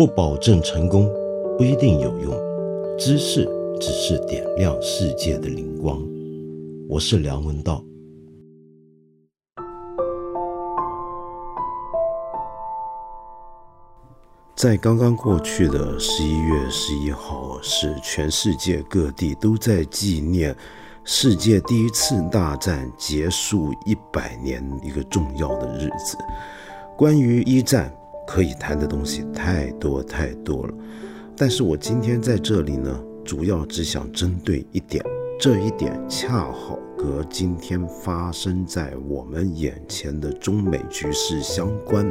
不保证成功，不一定有用。知识只是点亮世界的灵光。我是梁文道。在刚刚过去的十一月十一号，是全世界各地都在纪念世界第一次大战结束一百年一个重要的日子。关于一战，可以谈的东西太多太多了。但是我今天在这里呢，主要只想针对一点，这一点恰好和今天发生在我们眼前的中美局势相关。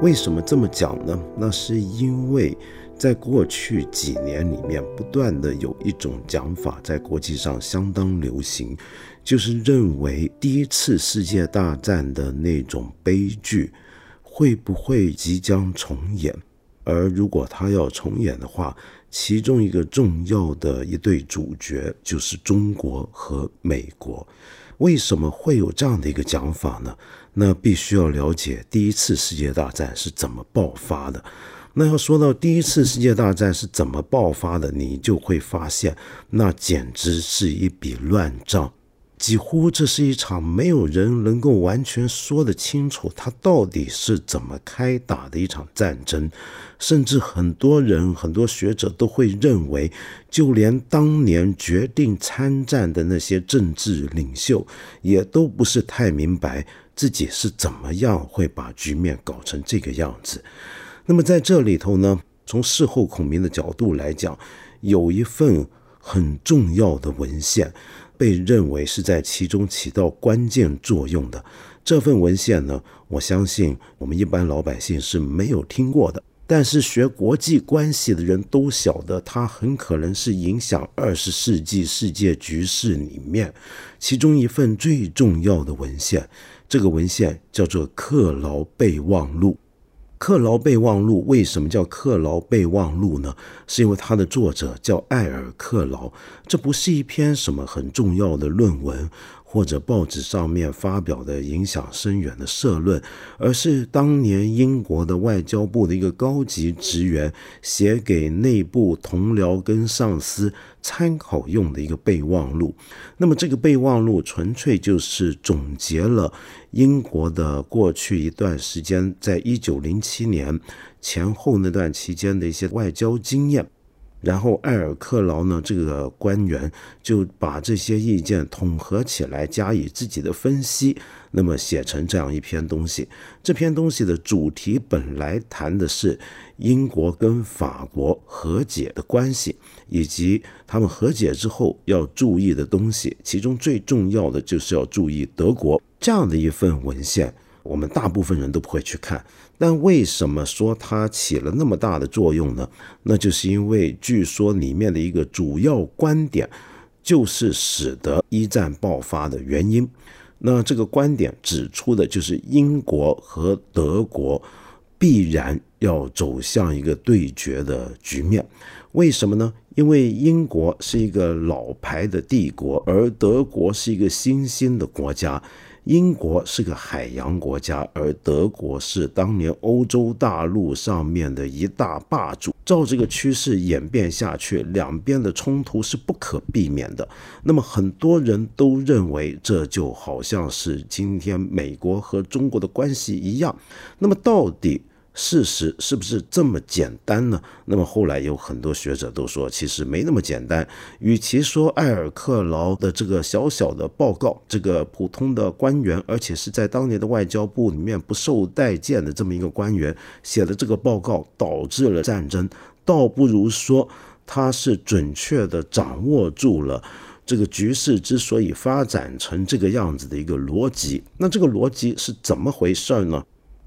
为什么这么讲呢？那是因为在过去几年里面，不断的有一种讲法在国际上相当流行，就是认为第一次世界大战的那种悲剧。会不会即将重演？而如果他要重演的话，其中一个重要的一对主角就是中国和美国。为什么会有这样的一个讲法呢？那必须要了解第一次世界大战是怎么爆发的。那要说到第一次世界大战是怎么爆发的，你就会发现，那简直是一笔乱账。几乎这是一场没有人能够完全说得清楚它到底是怎么开打的一场战争，甚至很多人、很多学者都会认为，就连当年决定参战的那些政治领袖，也都不是太明白自己是怎么样会把局面搞成这个样子。那么在这里头呢，从事后孔明的角度来讲，有一份很重要的文献。被认为是在其中起到关键作用的这份文献呢，我相信我们一般老百姓是没有听过的，但是学国际关系的人都晓得，它很可能是影响二十世纪世界局势里面其中一份最重要的文献。这个文献叫做《克劳备忘录》。克劳备忘录为什么叫克劳备忘录呢？是因为它的作者叫艾尔克劳，这不是一篇什么很重要的论文。或者报纸上面发表的影响深远的社论，而是当年英国的外交部的一个高级职员写给内部同僚跟上司参考用的一个备忘录。那么这个备忘录纯粹就是总结了英国的过去一段时间，在一九零七年前后那段期间的一些外交经验。然后艾尔克劳呢，这个官员就把这些意见统合起来，加以自己的分析，那么写成这样一篇东西。这篇东西的主题本来谈的是英国跟法国和解的关系，以及他们和解之后要注意的东西，其中最重要的就是要注意德国这样的一份文献。我们大部分人都不会去看，但为什么说它起了那么大的作用呢？那就是因为据说里面的一个主要观点，就是使得一战爆发的原因。那这个观点指出的就是英国和德国必然要走向一个对决的局面。为什么呢？因为英国是一个老牌的帝国，而德国是一个新兴的国家。英国是个海洋国家，而德国是当年欧洲大陆上面的一大霸主。照这个趋势演变下去，两边的冲突是不可避免的。那么，很多人都认为这就好像是今天美国和中国的关系一样。那么，到底？事实是不是这么简单呢？那么后来有很多学者都说，其实没那么简单。与其说埃尔克劳的这个小小的报告，这个普通的官员，而且是在当年的外交部里面不受待见的这么一个官员写的这个报告，导致了战争，倒不如说他是准确的掌握住了这个局势之所以发展成这个样子的一个逻辑。那这个逻辑是怎么回事呢？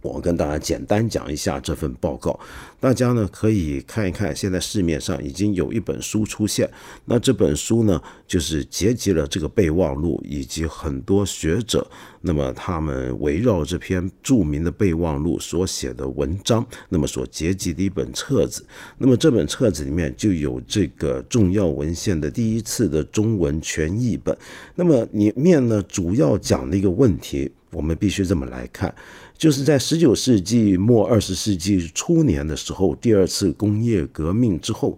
我跟大家简单讲一下这份报告，大家呢可以看一看。现在市面上已经有一本书出现，那这本书呢就是结集了这个备忘录以及很多学者，那么他们围绕这篇著名的备忘录所写的文章，那么所结集的一本册子。那么这本册子里面就有这个重要文献的第一次的中文全译本。那么里面呢主要讲的一个问题。我们必须这么来看，就是在十九世纪末二十世纪初年的时候，第二次工业革命之后。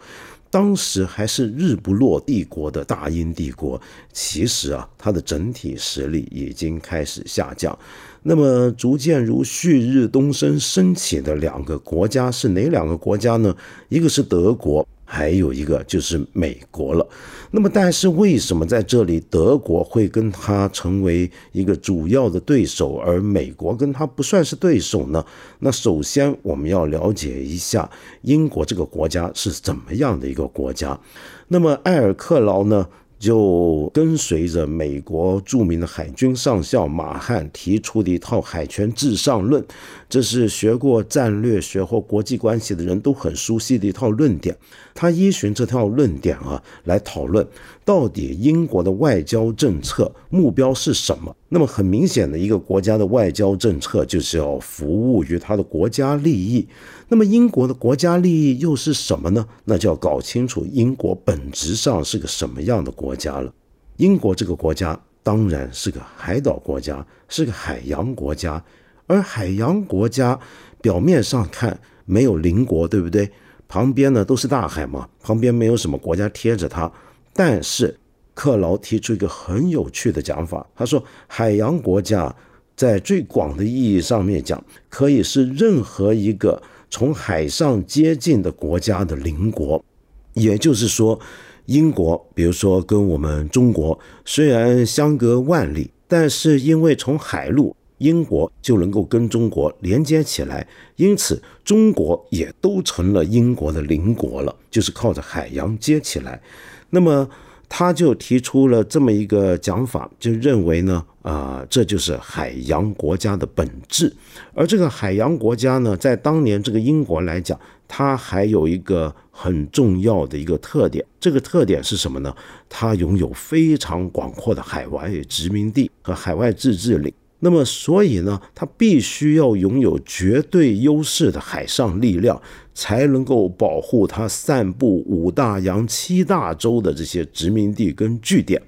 当时还是日不落帝国的大英帝国，其实啊，它的整体实力已经开始下降。那么，逐渐如旭日东升升起的两个国家是哪两个国家呢？一个是德国。还有一个就是美国了，那么但是为什么在这里德国会跟他成为一个主要的对手，而美国跟他不算是对手呢？那首先我们要了解一下英国这个国家是怎么样的一个国家。那么埃尔克劳呢？就跟随着美国著名的海军上校马汉提出的一套海权至上论，这是学过战略学或国际关系的人都很熟悉的一套论点。他依循这套论点啊，来讨论到底英国的外交政策目标是什么。那么很明显的一个国家的外交政策就是要服务于他的国家利益。那么英国的国家利益又是什么呢？那就要搞清楚英国本质上是个什么样的国家了。英国这个国家当然是个海岛国家，是个海洋国家。而海洋国家表面上看没有邻国，对不对？旁边呢都是大海嘛，旁边没有什么国家贴着它。但是克劳提出一个很有趣的讲法，他说海洋国家在最广的意义上面讲，可以是任何一个。从海上接近的国家的邻国，也就是说，英国，比如说跟我们中国虽然相隔万里，但是因为从海路，英国就能够跟中国连接起来，因此中国也都成了英国的邻国了，就是靠着海洋接起来。那么。他就提出了这么一个讲法，就认为呢，啊，这就是海洋国家的本质。而这个海洋国家呢，在当年这个英国来讲，它还有一个很重要的一个特点，这个特点是什么呢？它拥有非常广阔的海外殖民地和海外自治领。那么，所以呢，它必须要拥有绝对优势的海上力量，才能够保护它散布五大洋七大洲的这些殖民地跟据点。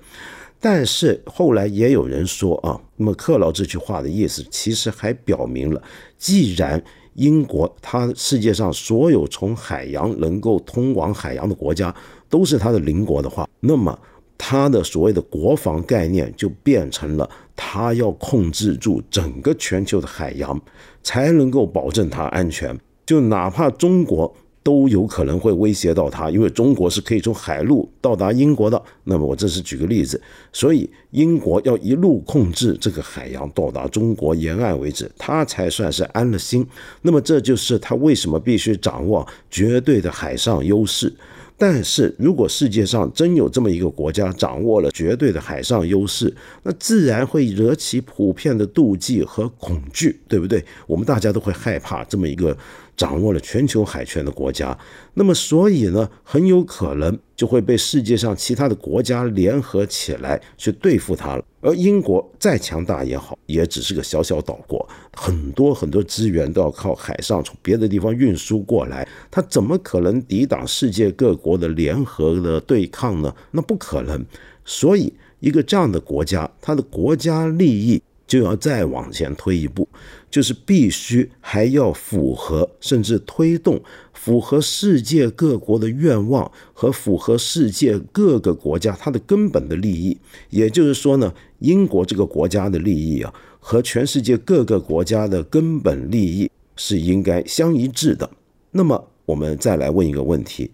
但是后来也有人说啊，那么克劳这句话的意思，其实还表明了，既然英国它世界上所有从海洋能够通往海洋的国家都是它的邻国的话，那么。他的所谓的国防概念就变成了，他要控制住整个全球的海洋，才能够保证它安全。就哪怕中国都有可能会威胁到它，因为中国是可以从海路到达英国的。那么我这是举个例子，所以英国要一路控制这个海洋到达中国沿岸为止，他才算是安了心。那么这就是他为什么必须掌握绝对的海上优势。但是如果世界上真有这么一个国家掌握了绝对的海上优势，那自然会惹起普遍的妒忌和恐惧，对不对？我们大家都会害怕这么一个。掌握了全球海权的国家，那么所以呢，很有可能就会被世界上其他的国家联合起来去对付它了。而英国再强大也好，也只是个小小岛国，很多很多资源都要靠海上从别的地方运输过来，它怎么可能抵挡世界各国的联合的对抗呢？那不可能。所以，一个这样的国家，它的国家利益就要再往前推一步。就是必须还要符合，甚至推动符合世界各国的愿望和符合世界各个国家它的根本的利益。也就是说呢，英国这个国家的利益啊，和全世界各个国家的根本利益是应该相一致的。那么我们再来问一个问题：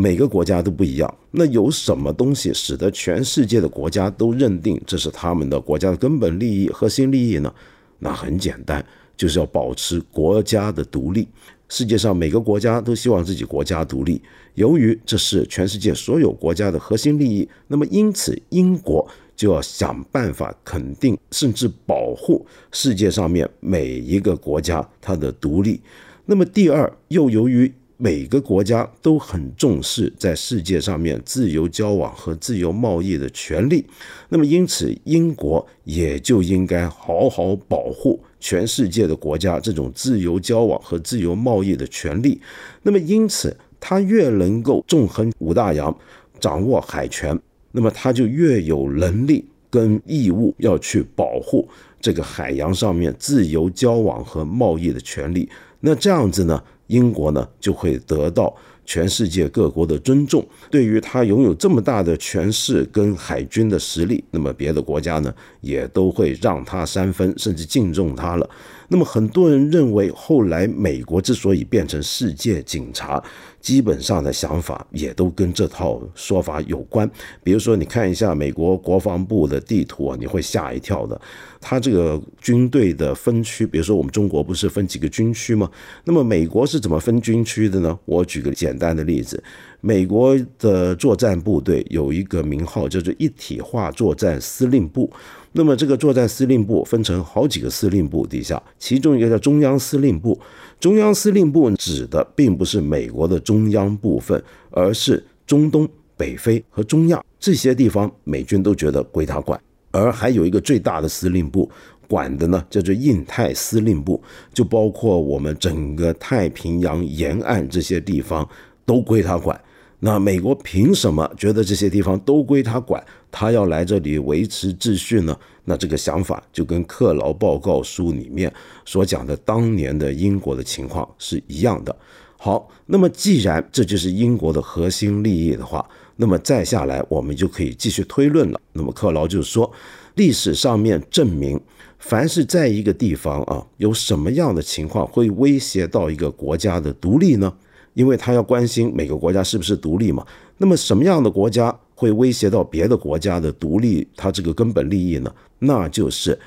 每个国家都不一样，那有什么东西使得全世界的国家都认定这是他们的国家的根本利益、核心利益呢？那很简单，就是要保持国家的独立。世界上每个国家都希望自己国家独立，由于这是全世界所有国家的核心利益，那么因此英国就要想办法肯定甚至保护世界上面每一个国家它的独立。那么第二，又由于每个国家都很重视在世界上面自由交往和自由贸易的权利，那么因此英国也就应该好好保护全世界的国家这种自由交往和自由贸易的权利。那么因此，它越能够纵横五大洋，掌握海权，那么它就越有能力跟义务要去保护这个海洋上面自由交往和贸易的权利。那这样子呢，英国呢就会得到。全世界各国的尊重，对于他拥有这么大的权势跟海军的实力，那么别的国家呢也都会让他三分，甚至敬重他了。那么很多人认为，后来美国之所以变成世界警察，基本上的想法也都跟这套说法有关。比如说，你看一下美国国防部的地图啊，你会吓一跳的。它这个军队的分区，比如说我们中国不是分几个军区吗？那么美国是怎么分军区的呢？我举个简单的例子，美国的作战部队有一个名号叫做一体化作战司令部。那么这个作战司令部分成好几个司令部底下，其中一个叫中央司令部。中央司令部指的并不是美国的中央部分，而是中东、北非和中亚这些地方，美军都觉得归他管。而还有一个最大的司令部，管的呢叫做印太司令部，就包括我们整个太平洋沿岸这些地方都归他管。那美国凭什么觉得这些地方都归他管？他要来这里维持秩序呢？那这个想法就跟克劳报告书里面所讲的当年的英国的情况是一样的。好，那么既然这就是英国的核心利益的话，那么再下来，我们就可以继续推论了。那么克劳就说，历史上面证明，凡是在一个地方啊，有什么样的情况会威胁到一个国家的独立呢？因为他要关心每个国家是不是独立嘛。那么什么样的国家会威胁到别的国家的独立？它这个根本利益呢？那就是。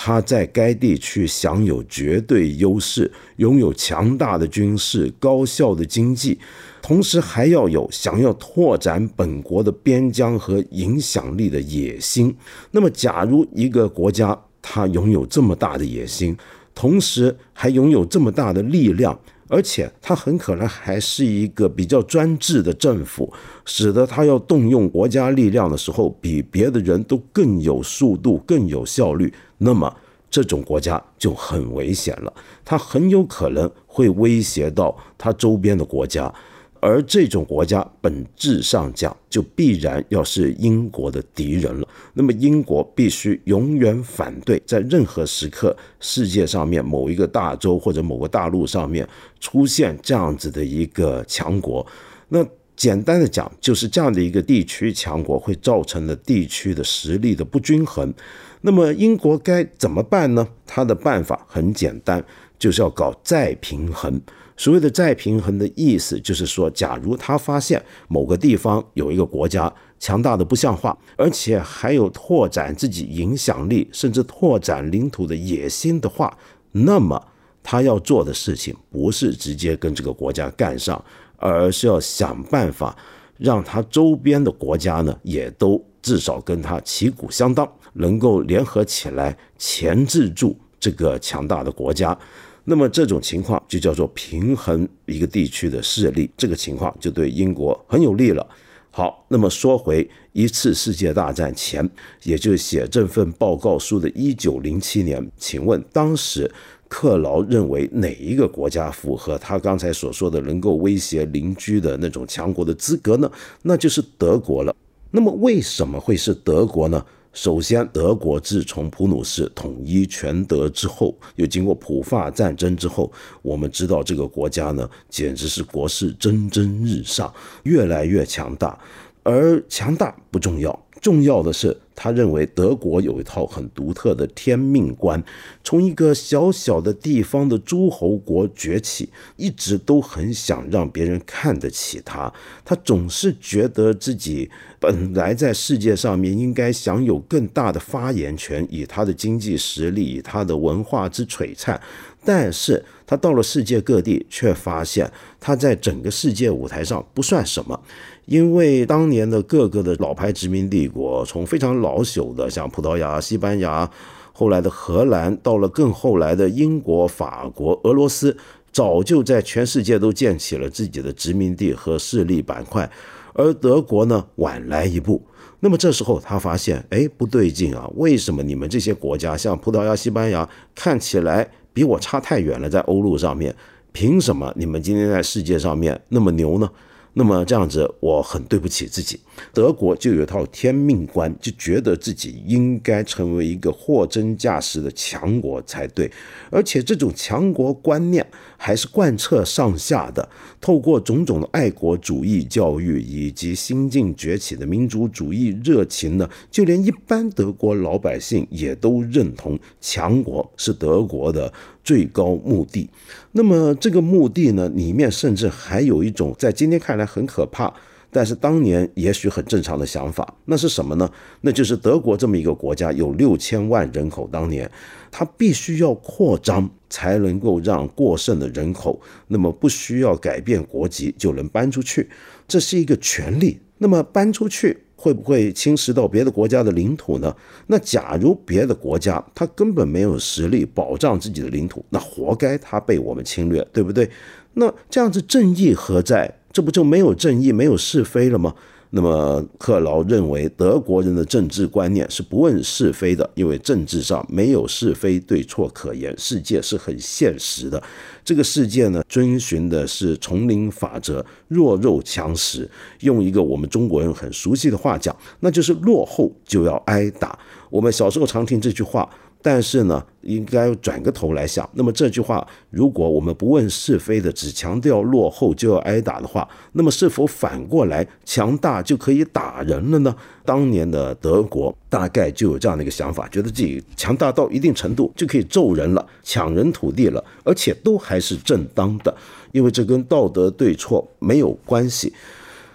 他在该地区享有绝对优势，拥有强大的军事、高效的经济，同时还要有想要拓展本国的边疆和影响力的野心。那么，假如一个国家它拥有这么大的野心，同时还拥有这么大的力量，而且他很可能还是一个比较专制的政府，使得他要动用国家力量的时候，比别的人都更有速度、更有效率。那么这种国家就很危险了，他很有可能会威胁到他周边的国家，而这种国家本质上讲就必然要是英国的敌人了。那么英国必须永远反对在任何时刻世界上面某一个大洲或者某个大陆上面出现这样子的一个强国。那简单的讲，就是这样的一个地区强国会造成了地区的实力的不均衡。那么英国该怎么办呢？他的办法很简单，就是要搞再平衡。所谓的再平衡的意思，就是说，假如他发现某个地方有一个国家强大的不像话，而且还有拓展自己影响力，甚至拓展领土的野心的话，那么他要做的事情不是直接跟这个国家干上，而是要想办法让他周边的国家呢，也都至少跟他旗鼓相当。能够联合起来钳制住这个强大的国家，那么这种情况就叫做平衡一个地区的势力，这个情况就对英国很有利了。好，那么说回一次世界大战前，也就是写这份报告书的一九零七年，请问当时克劳认为哪一个国家符合他刚才所说的能够威胁邻居的那种强国的资格呢？那就是德国了。那么为什么会是德国呢？首先，德国自从普鲁士统一全德之后，又经过普法战争之后，我们知道这个国家呢，简直是国势蒸蒸日上，越来越强大。而强大不重要，重要的是。他认为德国有一套很独特的天命观，从一个小小的地方的诸侯国崛起，一直都很想让别人看得起他。他总是觉得自己本来在世界上面应该享有更大的发言权，以他的经济实力，以他的文化之璀璨。但是他到了世界各地，却发现他在整个世界舞台上不算什么。因为当年的各个的老牌殖民帝国，从非常老朽的像葡萄牙、西班牙，后来的荷兰，到了更后来的英国、法国、俄罗斯，早就在全世界都建起了自己的殖民地和势力板块，而德国呢晚来一步。那么这时候他发现，哎，不对劲啊！为什么你们这些国家，像葡萄牙、西班牙，看起来比我差太远了，在欧陆上面，凭什么你们今天在世界上面那么牛呢？那么这样子，我很对不起自己。德国就有一套天命观，就觉得自己应该成为一个货真价实的强国才对，而且这种强国观念还是贯彻上下的。透过种种的爱国主义教育以及新晋崛起的民族主义热情呢，就连一般德国老百姓也都认同强国是德国的最高目的。那么这个目的呢，里面甚至还有一种在今天看来很可怕。但是当年也许很正常的想法，那是什么呢？那就是德国这么一个国家有六千万人口，当年它必须要扩张，才能够让过剩的人口，那么不需要改变国籍就能搬出去，这是一个权利。那么搬出去会不会侵蚀到别的国家的领土呢？那假如别的国家他根本没有实力保障自己的领土，那活该他被我们侵略，对不对？那这样子正义何在？这不就没有正义、没有是非了吗？那么克劳认为，德国人的政治观念是不问是非的，因为政治上没有是非对错可言。世界是很现实的，这个世界呢，遵循的是丛林法则，弱肉强食。用一个我们中国人很熟悉的话讲，那就是落后就要挨打。我们小时候常听这句话。但是呢，应该转个头来想，那么这句话，如果我们不问是非的，只强调落后就要挨打的话，那么是否反过来强大就可以打人了呢？当年的德国大概就有这样的一个想法，觉得自己强大到一定程度就可以揍人了、抢人土地了，而且都还是正当的，因为这跟道德对错没有关系。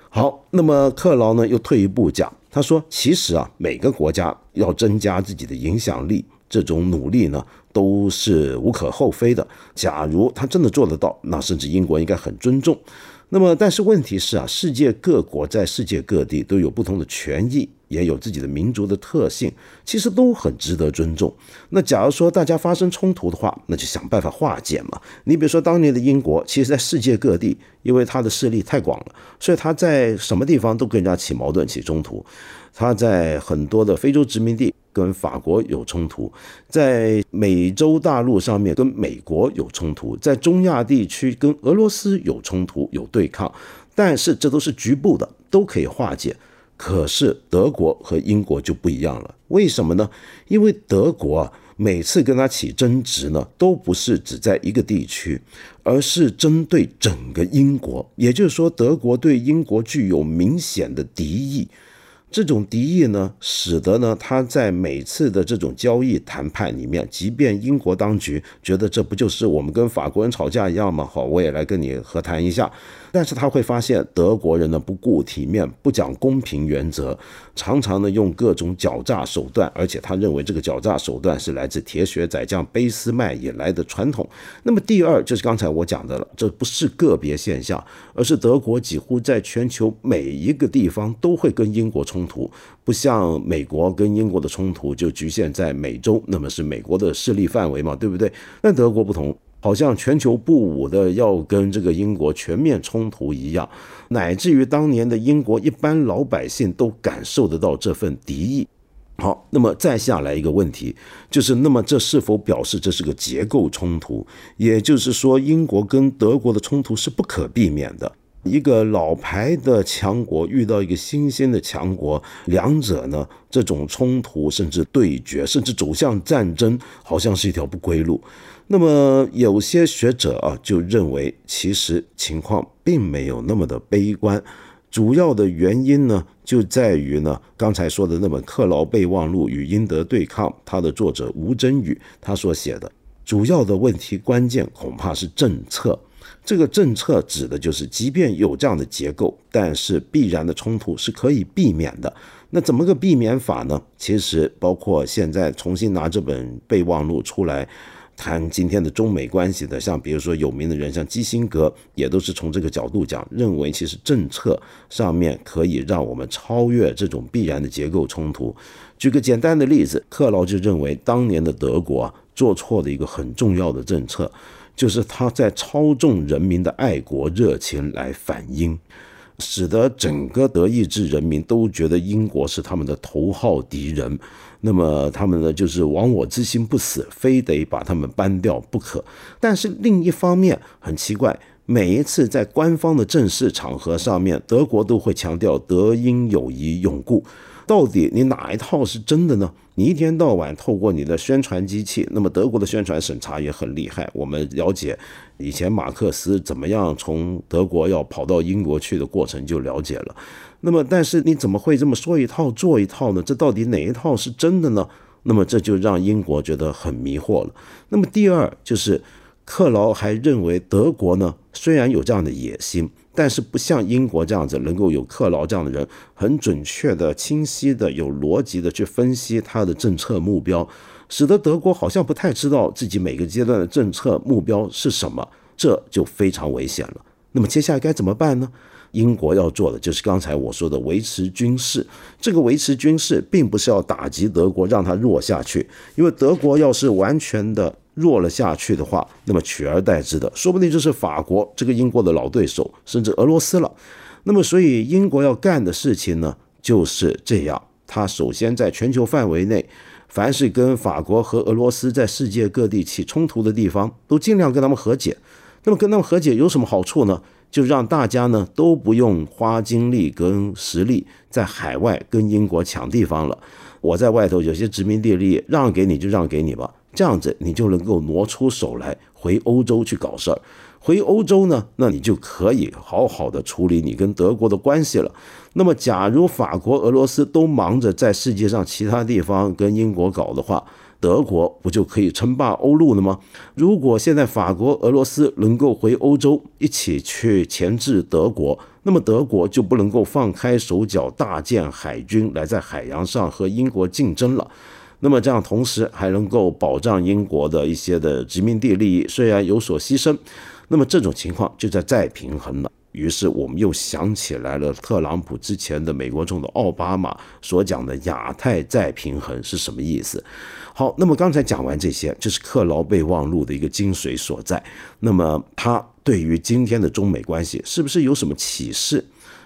好，那么克劳呢又退一步讲，他说，其实啊，每个国家要增加自己的影响力。这种努力呢，都是无可厚非的。假如他真的做得到，那甚至英国应该很尊重。那么，但是问题是啊，世界各国在世界各地都有不同的权益，也有自己的民族的特性，其实都很值得尊重。那假如说大家发生冲突的话，那就想办法化解嘛。你比如说当年的英国，其实在世界各地，因为它的势力太广了，所以它在什么地方都跟人家起矛盾、起冲突。它在很多的非洲殖民地。跟法国有冲突，在美洲大陆上面跟美国有冲突，在中亚地区跟俄罗斯有冲突有对抗，但是这都是局部的，都可以化解。可是德国和英国就不一样了，为什么呢？因为德国啊，每次跟他起争执呢，都不是只在一个地区，而是针对整个英国。也就是说，德国对英国具有明显的敌意。这种敌意呢，使得呢，他在每次的这种交易谈判里面，即便英国当局觉得这不就是我们跟法国人吵架一样吗？好，我也来跟你和谈一下。但是他会发现德国人呢不顾体面，不讲公平原则，常常呢用各种狡诈手段，而且他认为这个狡诈手段是来自铁血宰将俾斯麦以来的传统。那么第二就是刚才我讲的了，这不是个别现象，而是德国几乎在全球每一个地方都会跟英国冲冲突，不像美国跟英国的冲突就局限在美洲，那么是美国的势力范围嘛，对不对？但德国不同。好像全球不武的要跟这个英国全面冲突一样，乃至于当年的英国一般老百姓都感受得到这份敌意。好，那么再下来一个问题，就是那么这是否表示这是个结构冲突？也就是说，英国跟德国的冲突是不可避免的。一个老牌的强国遇到一个新兴的强国，两者呢这种冲突甚至对决，甚至走向战争，好像是一条不归路。那么有些学者啊就认为，其实情况并没有那么的悲观。主要的原因呢，就在于呢，刚才说的那本《克劳备忘录与英德对抗》，它的作者吴真宇他所写的，主要的问题关键恐怕是政策。这个政策指的就是，即便有这样的结构，但是必然的冲突是可以避免的。那怎么个避免法呢？其实包括现在重新拿这本备忘录出来。谈今天的中美关系的，像比如说有名的人，像基辛格，也都是从这个角度讲，认为其实政策上面可以让我们超越这种必然的结构冲突。举个简单的例子，克劳就认为当年的德国，做错的一个很重要的政策，就是他在操纵人民的爱国热情来反英，使得整个德意志人民都觉得英国是他们的头号敌人。那么他们呢，就是亡我之心不死，非得把他们搬掉不可。但是另一方面很奇怪，每一次在官方的正式场合上面，德国都会强调德英友谊永固。到底你哪一套是真的呢？你一天到晚透过你的宣传机器，那么德国的宣传审查也很厉害。我们了解以前马克思怎么样从德国要跑到英国去的过程就了解了。那么，但是你怎么会这么说一套做一套呢？这到底哪一套是真的呢？那么这就让英国觉得很迷惑了。那么第二就是克劳还认为德国呢，虽然有这样的野心。但是不像英国这样子，能够有克劳这样的人，很准确的、清晰的、有逻辑的去分析他的政策目标，使得德国好像不太知道自己每个阶段的政策目标是什么，这就非常危险了。那么接下来该怎么办呢？英国要做的就是刚才我说的维持军事。这个维持军事，并不是要打击德国，让它弱下去，因为德国要是完全的。弱了下去的话，那么取而代之的，说不定就是法国这个英国的老对手，甚至俄罗斯了。那么，所以英国要干的事情呢，就是这样。他首先在全球范围内，凡是跟法国和俄罗斯在世界各地起冲突的地方，都尽量跟他们和解。那么，跟他们和解有什么好处呢？就让大家呢都不用花精力跟实力在海外跟英国抢地方了。我在外头有些殖民地利益让给你就让给你吧。这样子，你就能够挪出手来回欧洲去搞事儿。回欧洲呢，那你就可以好好的处理你跟德国的关系了。那么，假如法国、俄罗斯都忙着在世界上其他地方跟英国搞的话，德国不就可以称霸欧陆了吗？如果现在法国、俄罗斯能够回欧洲一起去钳制德国，那么德国就不能够放开手脚大建海军来在海洋上和英国竞争了。那么这样，同时还能够保障英国的一些的殖民地利益，虽然有所牺牲，那么这种情况就在再平衡了。于是我们又想起来了，特朗普之前的美国总统奥巴马所讲的亚太再平衡是什么意思？好，那么刚才讲完这些，就是克劳备忘录的一个精髓所在。那么他对于今天的中美关系是不是有什么启示？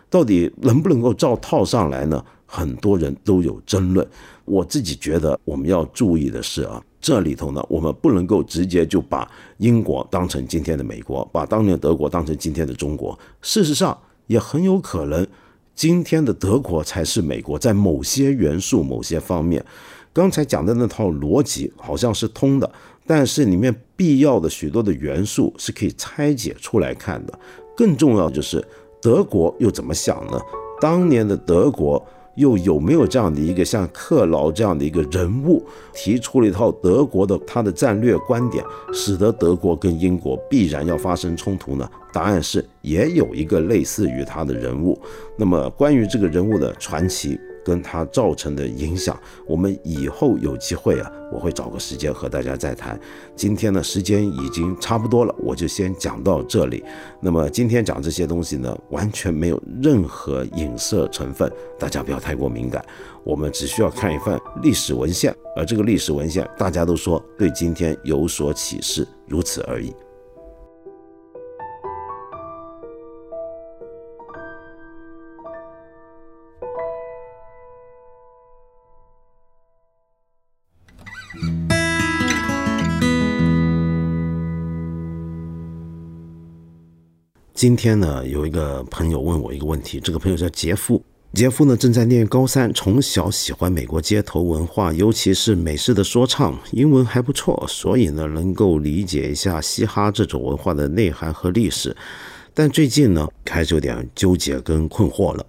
到底能不能够照套上来呢？很多人都有争论。我自己觉得，我们要注意的是啊，这里头呢，我们不能够直接就把英国当成今天的美国，把当年德国当成今天的中国。事实上，也很有可能，今天的德国才是美国，在某些元素、某些方面，刚才讲的那套逻辑好像是通的，但是里面必要的许多的元素是可以拆解出来看的。更重要就是，德国又怎么想呢？当年的德国。又有没有这样的一个像克劳这样的一个人物，提出了一套德国的他的战略观点，使得德国跟英国必然要发生冲突呢？答案是也有一个类似于他的人物。那么关于这个人物的传奇。跟它造成的影响，我们以后有机会啊，我会找个时间和大家再谈。今天呢，时间已经差不多了，我就先讲到这里。那么今天讲这些东西呢，完全没有任何影射成分，大家不要太过敏感。我们只需要看一份历史文献，而这个历史文献大家都说对今天有所启示，如此而已。今天呢，有一个朋友问我一个问题，这个朋友叫杰夫。杰夫呢正在念高三，从小喜欢美国街头文化，尤其是美式的说唱，英文还不错，所以呢能够理解一下嘻哈这种文化的内涵和历史。但最近呢开始有点纠结跟困惑了。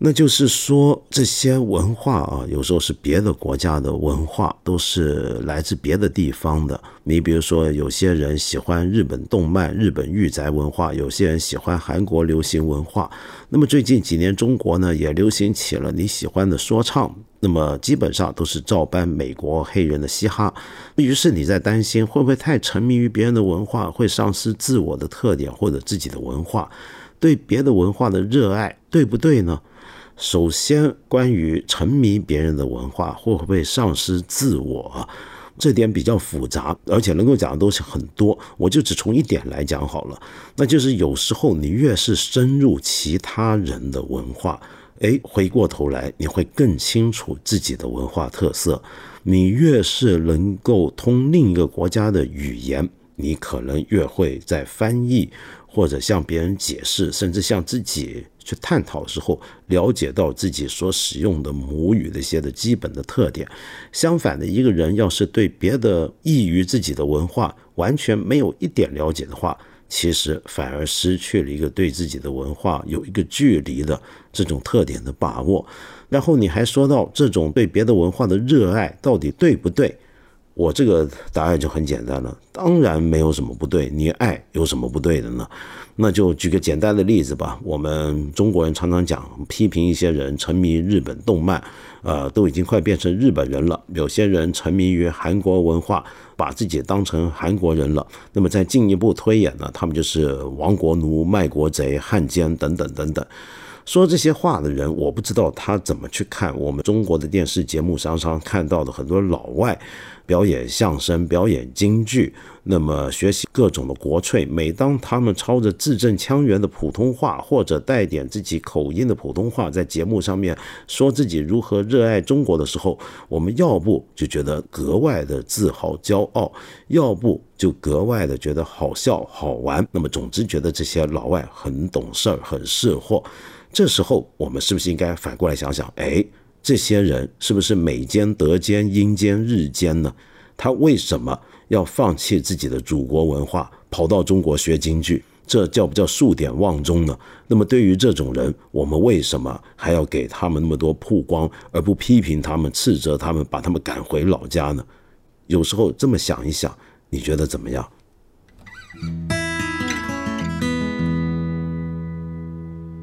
那就是说，这些文化啊，有时候是别的国家的文化，都是来自别的地方的。你比如说，有些人喜欢日本动漫、日本御宅文化，有些人喜欢韩国流行文化。那么最近几年，中国呢也流行起了你喜欢的说唱，那么基本上都是照搬美国黑人的嘻哈。于是你在担心，会不会太沉迷于别人的文化，会丧失自我的特点或者自己的文化？对别的文化的热爱，对不对呢？首先，关于沉迷别人的文化会不会丧失自我，这点比较复杂，而且能够讲的东西很多。我就只从一点来讲好了，那就是有时候你越是深入其他人的文化，哎，回过头来你会更清楚自己的文化特色。你越是能够通另一个国家的语言。你可能越会在翻译或者向别人解释，甚至向自己去探讨的时候，了解到自己所使用的母语的一些的基本的特点。相反的，一个人要是对别的异于自己的文化完全没有一点了解的话，其实反而失去了一个对自己的文化有一个距离的这种特点的把握。然后你还说到这种对别的文化的热爱到底对不对？我这个答案就很简单了，当然没有什么不对。你爱有什么不对的呢？那就举个简单的例子吧。我们中国人常常讲批评一些人沉迷日本动漫，呃，都已经快变成日本人了。有些人沉迷于韩国文化，把自己当成韩国人了。那么再进一步推演呢，他们就是亡国奴、卖国贼、汉奸等等等等。说这些话的人，我不知道他怎么去看我们中国的电视节目，常常看到的很多老外表演相声、表演京剧，那么学习各种的国粹。每当他们操着字正腔圆的普通话，或者带点自己口音的普通话，在节目上面说自己如何热爱中国的时候，我们要不就觉得格外的自豪骄傲，要不就格外的觉得好笑好玩。那么总之觉得这些老外很懂事儿，很识货。这时候，我们是不是应该反过来想想？哎，这些人是不是美奸、德奸、英奸、日奸呢？他为什么要放弃自己的祖国文化，跑到中国学京剧？这叫不叫数典忘宗呢？那么，对于这种人，我们为什么还要给他们那么多曝光，而不批评他们、斥责他们，把他们赶回老家呢？有时候这么想一想，你觉得怎么样？